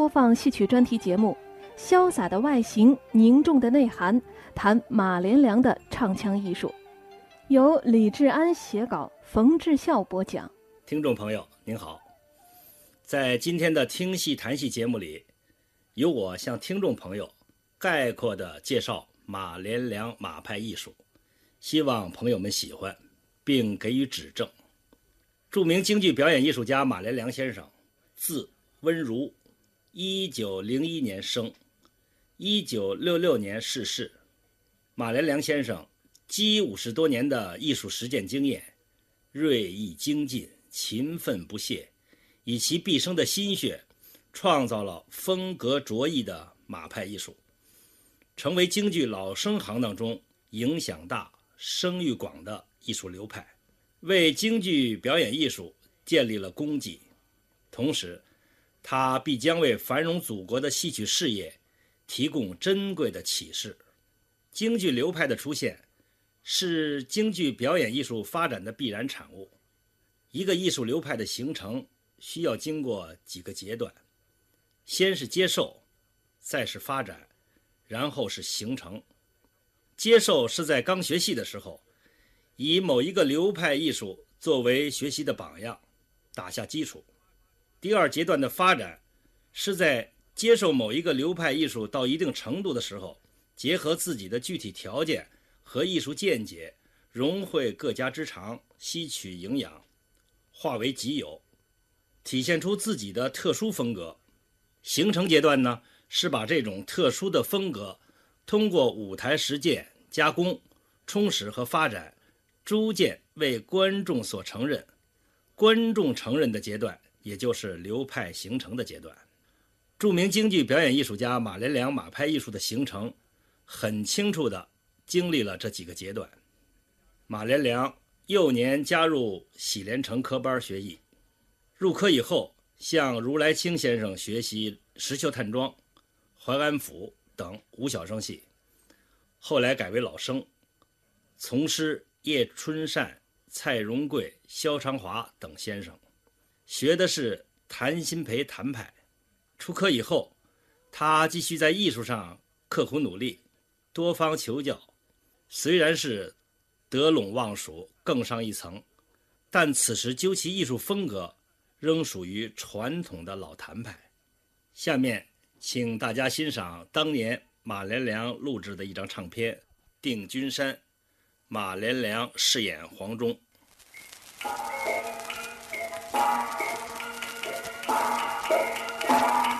播放戏曲专题节目，潇洒的外形，凝重的内涵，谈马连良的唱腔艺术，由李志安写稿，冯志孝播讲。听众朋友您好，在今天的听戏谈戏节目里，由我向听众朋友概括的介绍马连良马派艺术，希望朋友们喜欢，并给予指正。著名京剧表演艺术家马连良先生，字温如，一九零一年生，一九六六年逝世。马连良先生积五十多年的艺术实践经验，锐意精进，勤奋不懈，以其毕生的心血，创造了风格卓异的马派艺术，成为京剧老生行当中影响大、声誉广的艺术流派。为京剧表演艺术建立了功绩，同时，他必将为繁荣祖国的戏曲事业提供珍贵的启示。京剧流派的出现，是京剧表演艺术发展的必然产物。一个艺术流派的形成，需要经过几个阶段：先是接受，再是发展，然后是形成。接受是在刚学戏的时候。以某一个流派艺术作为学习的榜样，打下基础。第二阶段的发展，是在接受某一个流派艺术到一定程度的时候，结合自己的具体条件和艺术见解，融汇各家之长，吸取营养，化为己有，体现出自己的特殊风格。形成阶段呢，是把这种特殊的风格，通过舞台实践加工、充实和发展。逐渐为观众所承认，观众承认的阶段，也就是流派形成的阶段。著名京剧表演艺术家马连良马派艺术的形成，很清楚地经历了这几个阶段。马连良幼年加入喜连成科班学艺，入科以后向如来清先生学习石秀探庄、淮安府等武小生戏，后来改为老生，从师。叶春善、蔡荣贵、萧长华等先生，学的是谭鑫培谭派。出科以后，他继续在艺术上刻苦努力，多方求教。虽然是得陇望蜀，更上一层，但此时究其艺术风格，仍属于传统的老谭派。下面，请大家欣赏当年马连良录制的一张唱片《定军山》。马连良饰演黄忠。Thank you.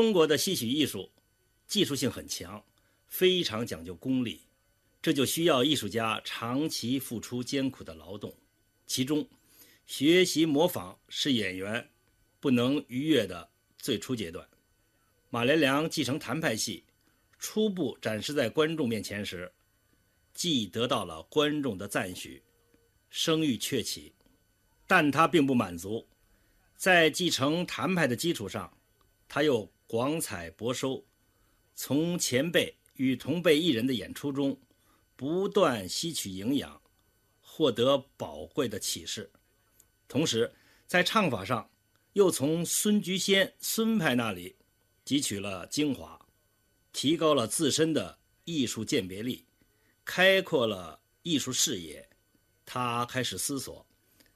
中国的戏曲艺术技术性很强，非常讲究功力，这就需要艺术家长期付出艰苦的劳动。其中，学习模仿是演员不能逾越的最初阶段。马连良继承谭派戏，初步展示在观众面前时，既得到了观众的赞许，声誉鹊起，但他并不满足，在继承谭派的基础上，他又广采博收，从前辈与同辈艺人的演出中不断吸取营养，获得宝贵的启示，同时在唱法上又从孙菊仙孙派那里。汲取了精华，提高了自身的艺术鉴别力，开阔了艺术视野。他开始思索、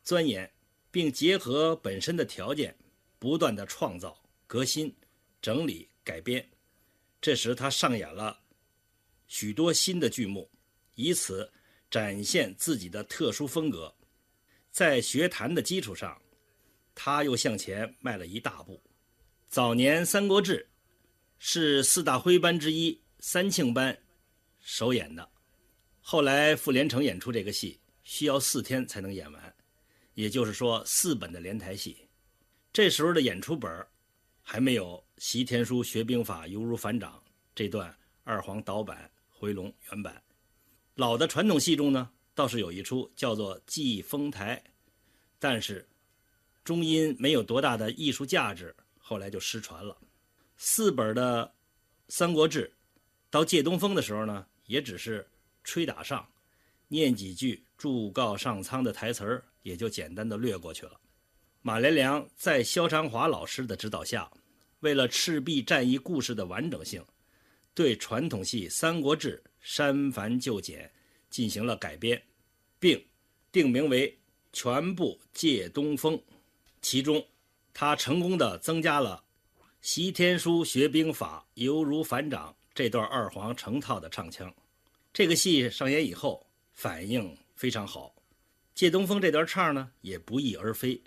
钻研，并结合本身的条件，不断的创造、革新、整理、改编。这时，他上演了许多新的剧目，以此展现自己的特殊风格。在学坛的基础上，他又向前迈了一大步。早年《三国志》是四大徽班之一三庆班首演的，后来傅连城演出这个戏需要四天才能演完，也就是说四本的连台戏。这时候的演出本还没有《习天书学兵法犹如反掌》这段二黄导版、回龙原版。老的传统戏中呢，倒是有一出叫做《祭风台》，但是终因没有多大的艺术价值。后来就失传了。四本的《三国志》，到借东风的时候呢，也只是吹打上，念几句祝告上苍的台词儿，也就简单的略过去了。马连良在萧长华老师的指导下，为了赤壁战役故事的完整性，对传统戏《三国志》删繁就简进行了改编，并定名为《全部借东风》，其中。他成功的增加了《习天书学兵法犹如反掌》这段二黄成套的唱腔，这个戏上演以后反应非常好。借东风这段唱呢也不翼而飞，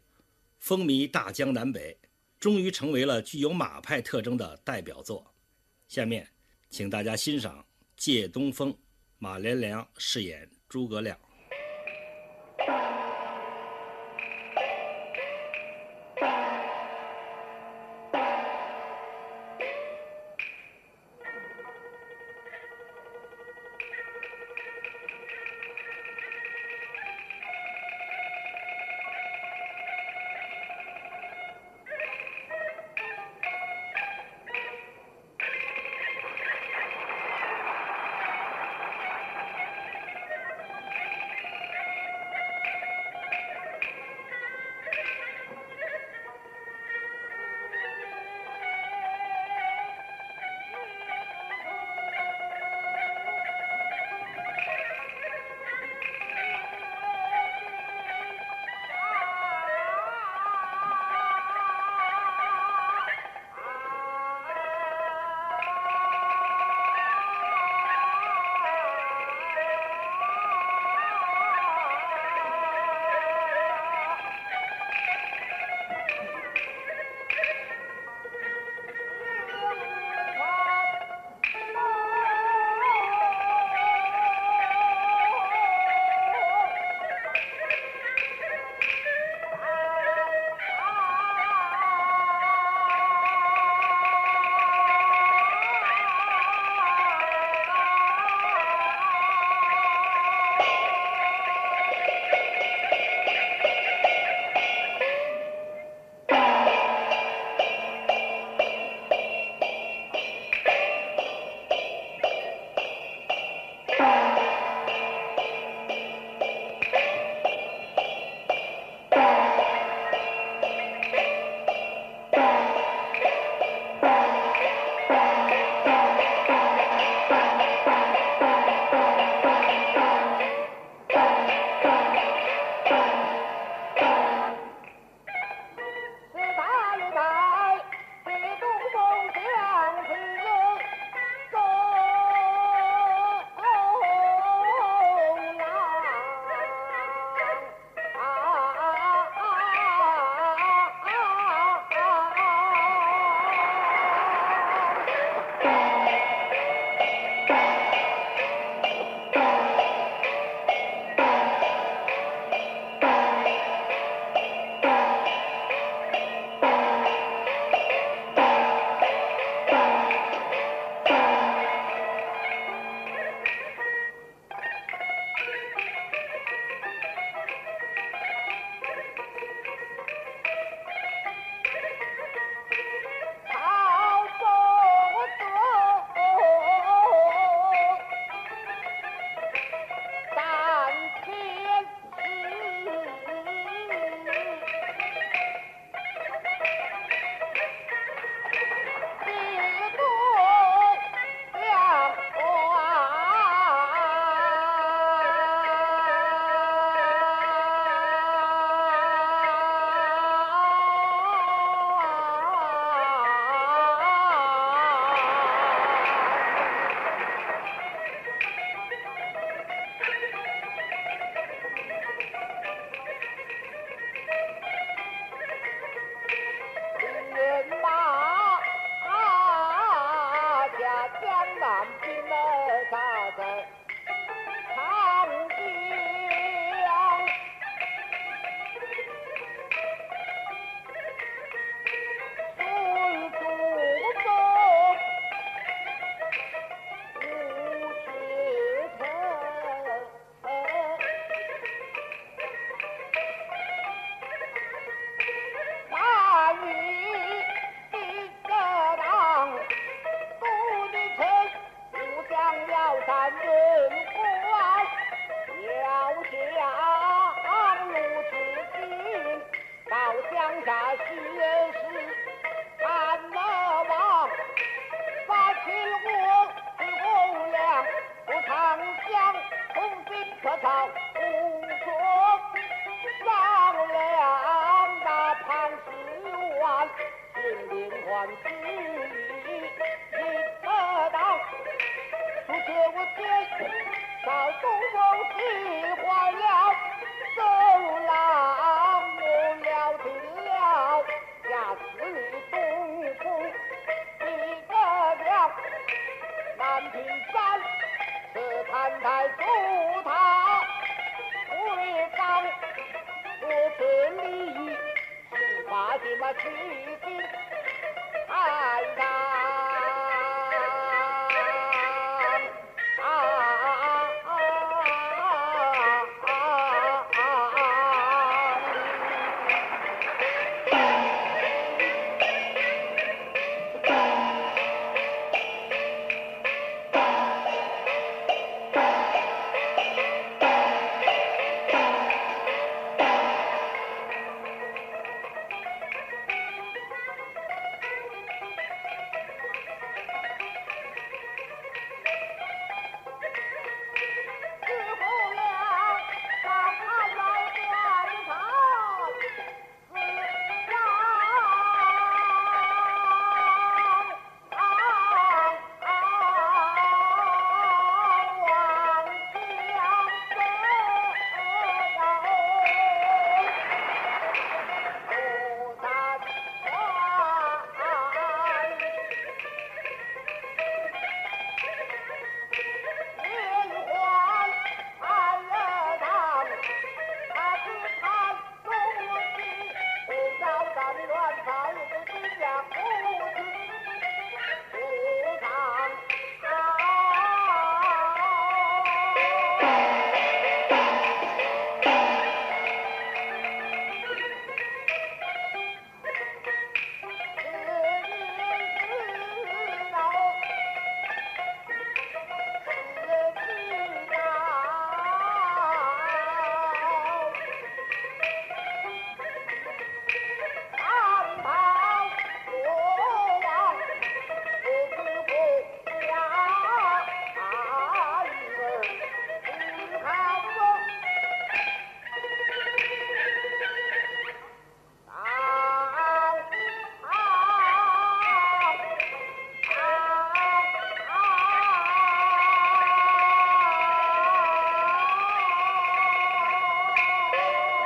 风靡大江南北，终于成为了具有马派特征的代表作。下面，请大家欣赏《借东风》，马连良饰演诸葛亮。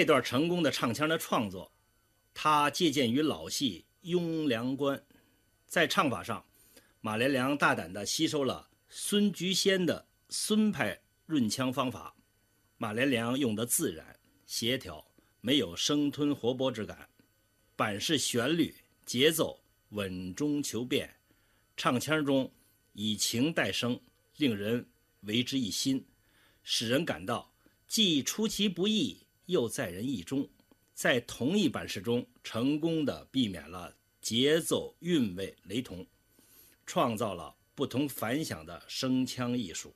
这段成功的唱腔的创作，他借鉴于老戏《雍凉关》，在唱法上，马连良大胆地吸收了孙菊仙的孙派润腔方法。马连良用得自然协调，没有生吞活剥之感，板式旋律节奏稳中求变，唱腔中以情带声，令人为之一新，使人感到既出其不意。又在人意中，在同一版式中成功的避免了节奏韵味雷同，创造了不同凡响的声腔艺术。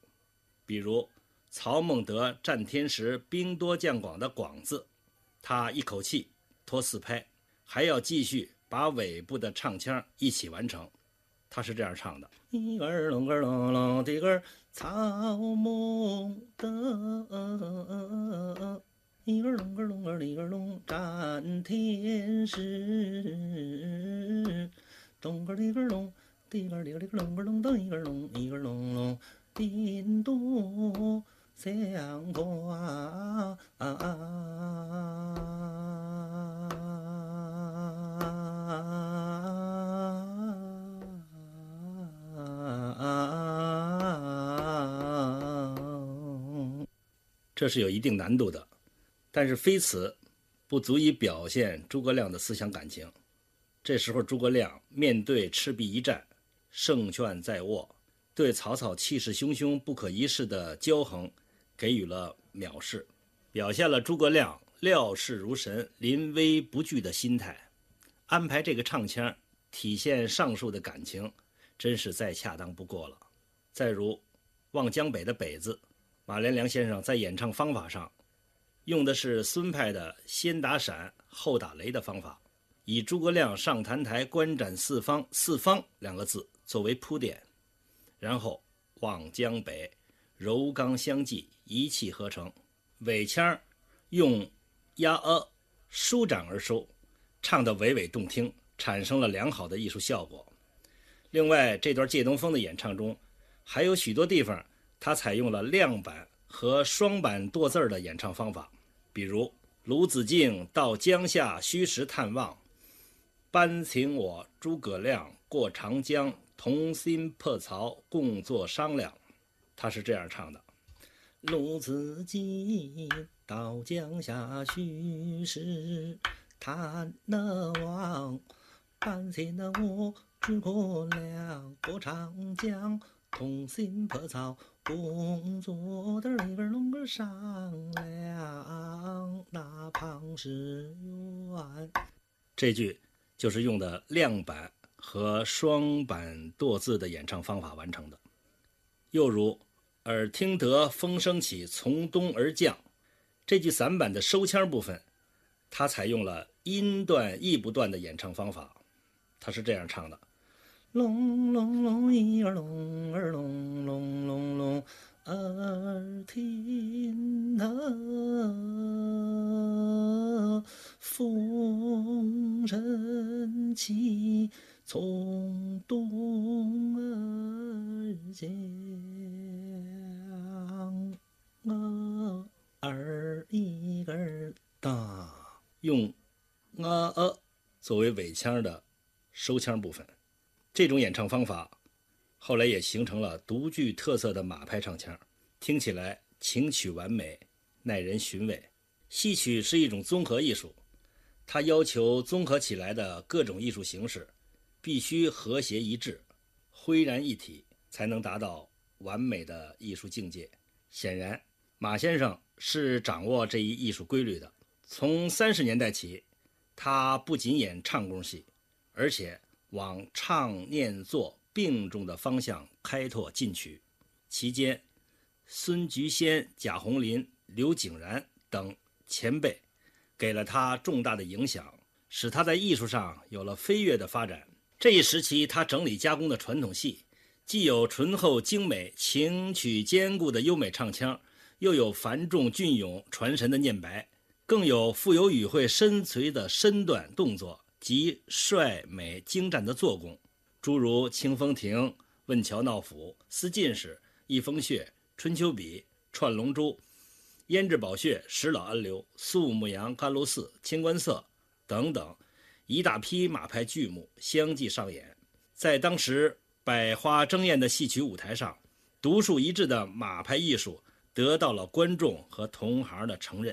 比如曹孟德战天时兵多将广的“广”字，他一口气拖四拍，还要继续把尾部的唱腔一起完成。他是这样唱的：一个儿隆个隆隆的个儿曹孟德。一个隆个隆个里个隆，占天时。咚个里个隆，滴个里个里个隆个隆，咚一个隆，一个隆隆，兵多将广。这是有一定难度的。但是非此，不足以表现诸葛亮的思想感情。这时候，诸葛亮面对赤壁一战，胜券在握，对曹操气势汹汹、不可一世的骄横，给予了藐视，表现了诸葛亮料事如神、临危不惧的心态。安排这个唱腔，体现上述的感情，真是再恰当不过了。再如《望江北》的“北”字，马连良先生在演唱方法上，用的是孙派的先打闪后打雷的方法。以诸葛亮上坛台观斩四方“四方”两个字作为铺垫，然后望江北，柔刚相济，一气呵成。尾腔用压呃舒展而收，唱得娓娓动听，产生了良好的艺术效果。另外，这段借东风的演唱中，还有许多地方他采用了亮板和双板剁字的演唱方法，比如鲁子敬到江夏虚实探望。班请我诸葛亮过长江，同心破曹，共作商量。他是这样唱的：鲁子敬到江夏虚实探望，班请我诸葛亮过长江，同心破曹，工作的里边弄个商量，那旁是远。这句。就是用的亮板和双板剁字的演唱方法完成的。又如“耳听得风声起，从东而降”这句散板的收腔部分，它采用了音断意不断的演唱方法。它是这样唱的：“隆隆隆，一儿隆儿隆隆隆隆，耳听得风声。”起，从东而降，儿一根大，用啊呃作为尾腔的收腔部分。这种演唱方法后来也形成了独具特色的马派唱腔，听起来情曲完美，耐人寻味。戏曲是一种综合艺术。它要求综合起来的各种艺术形式必须和谐一致、浑然一体，才能达到完美的艺术境界。显然，马先生是掌握这一艺术规律的。从三十年代起，他不仅演唱功戏，而且往唱念做并重的方向开拓进取。期间，孙菊仙、贾宏林、刘景然等前辈。给了他重大的影响，使他在艺术上有了飞跃的发展。这一时期，他整理加工的传统戏，既有醇厚精美、情曲兼顾的优美唱腔，又有繁重隽永、传神的念白，更有富有语汇深邃的身段动作及帅美精湛的做工，诸如《清风亭》《问桥闹府》《思进士》《一风穴》《春秋笔》《串龙珠》。胭脂宝穴、石老安流、肃穆阳、甘露寺、清官色等等，一大批马派剧目相继上演，在当时百花争艳的戏曲舞台上，独树一帜的马派艺术得到了观众和同行的承认。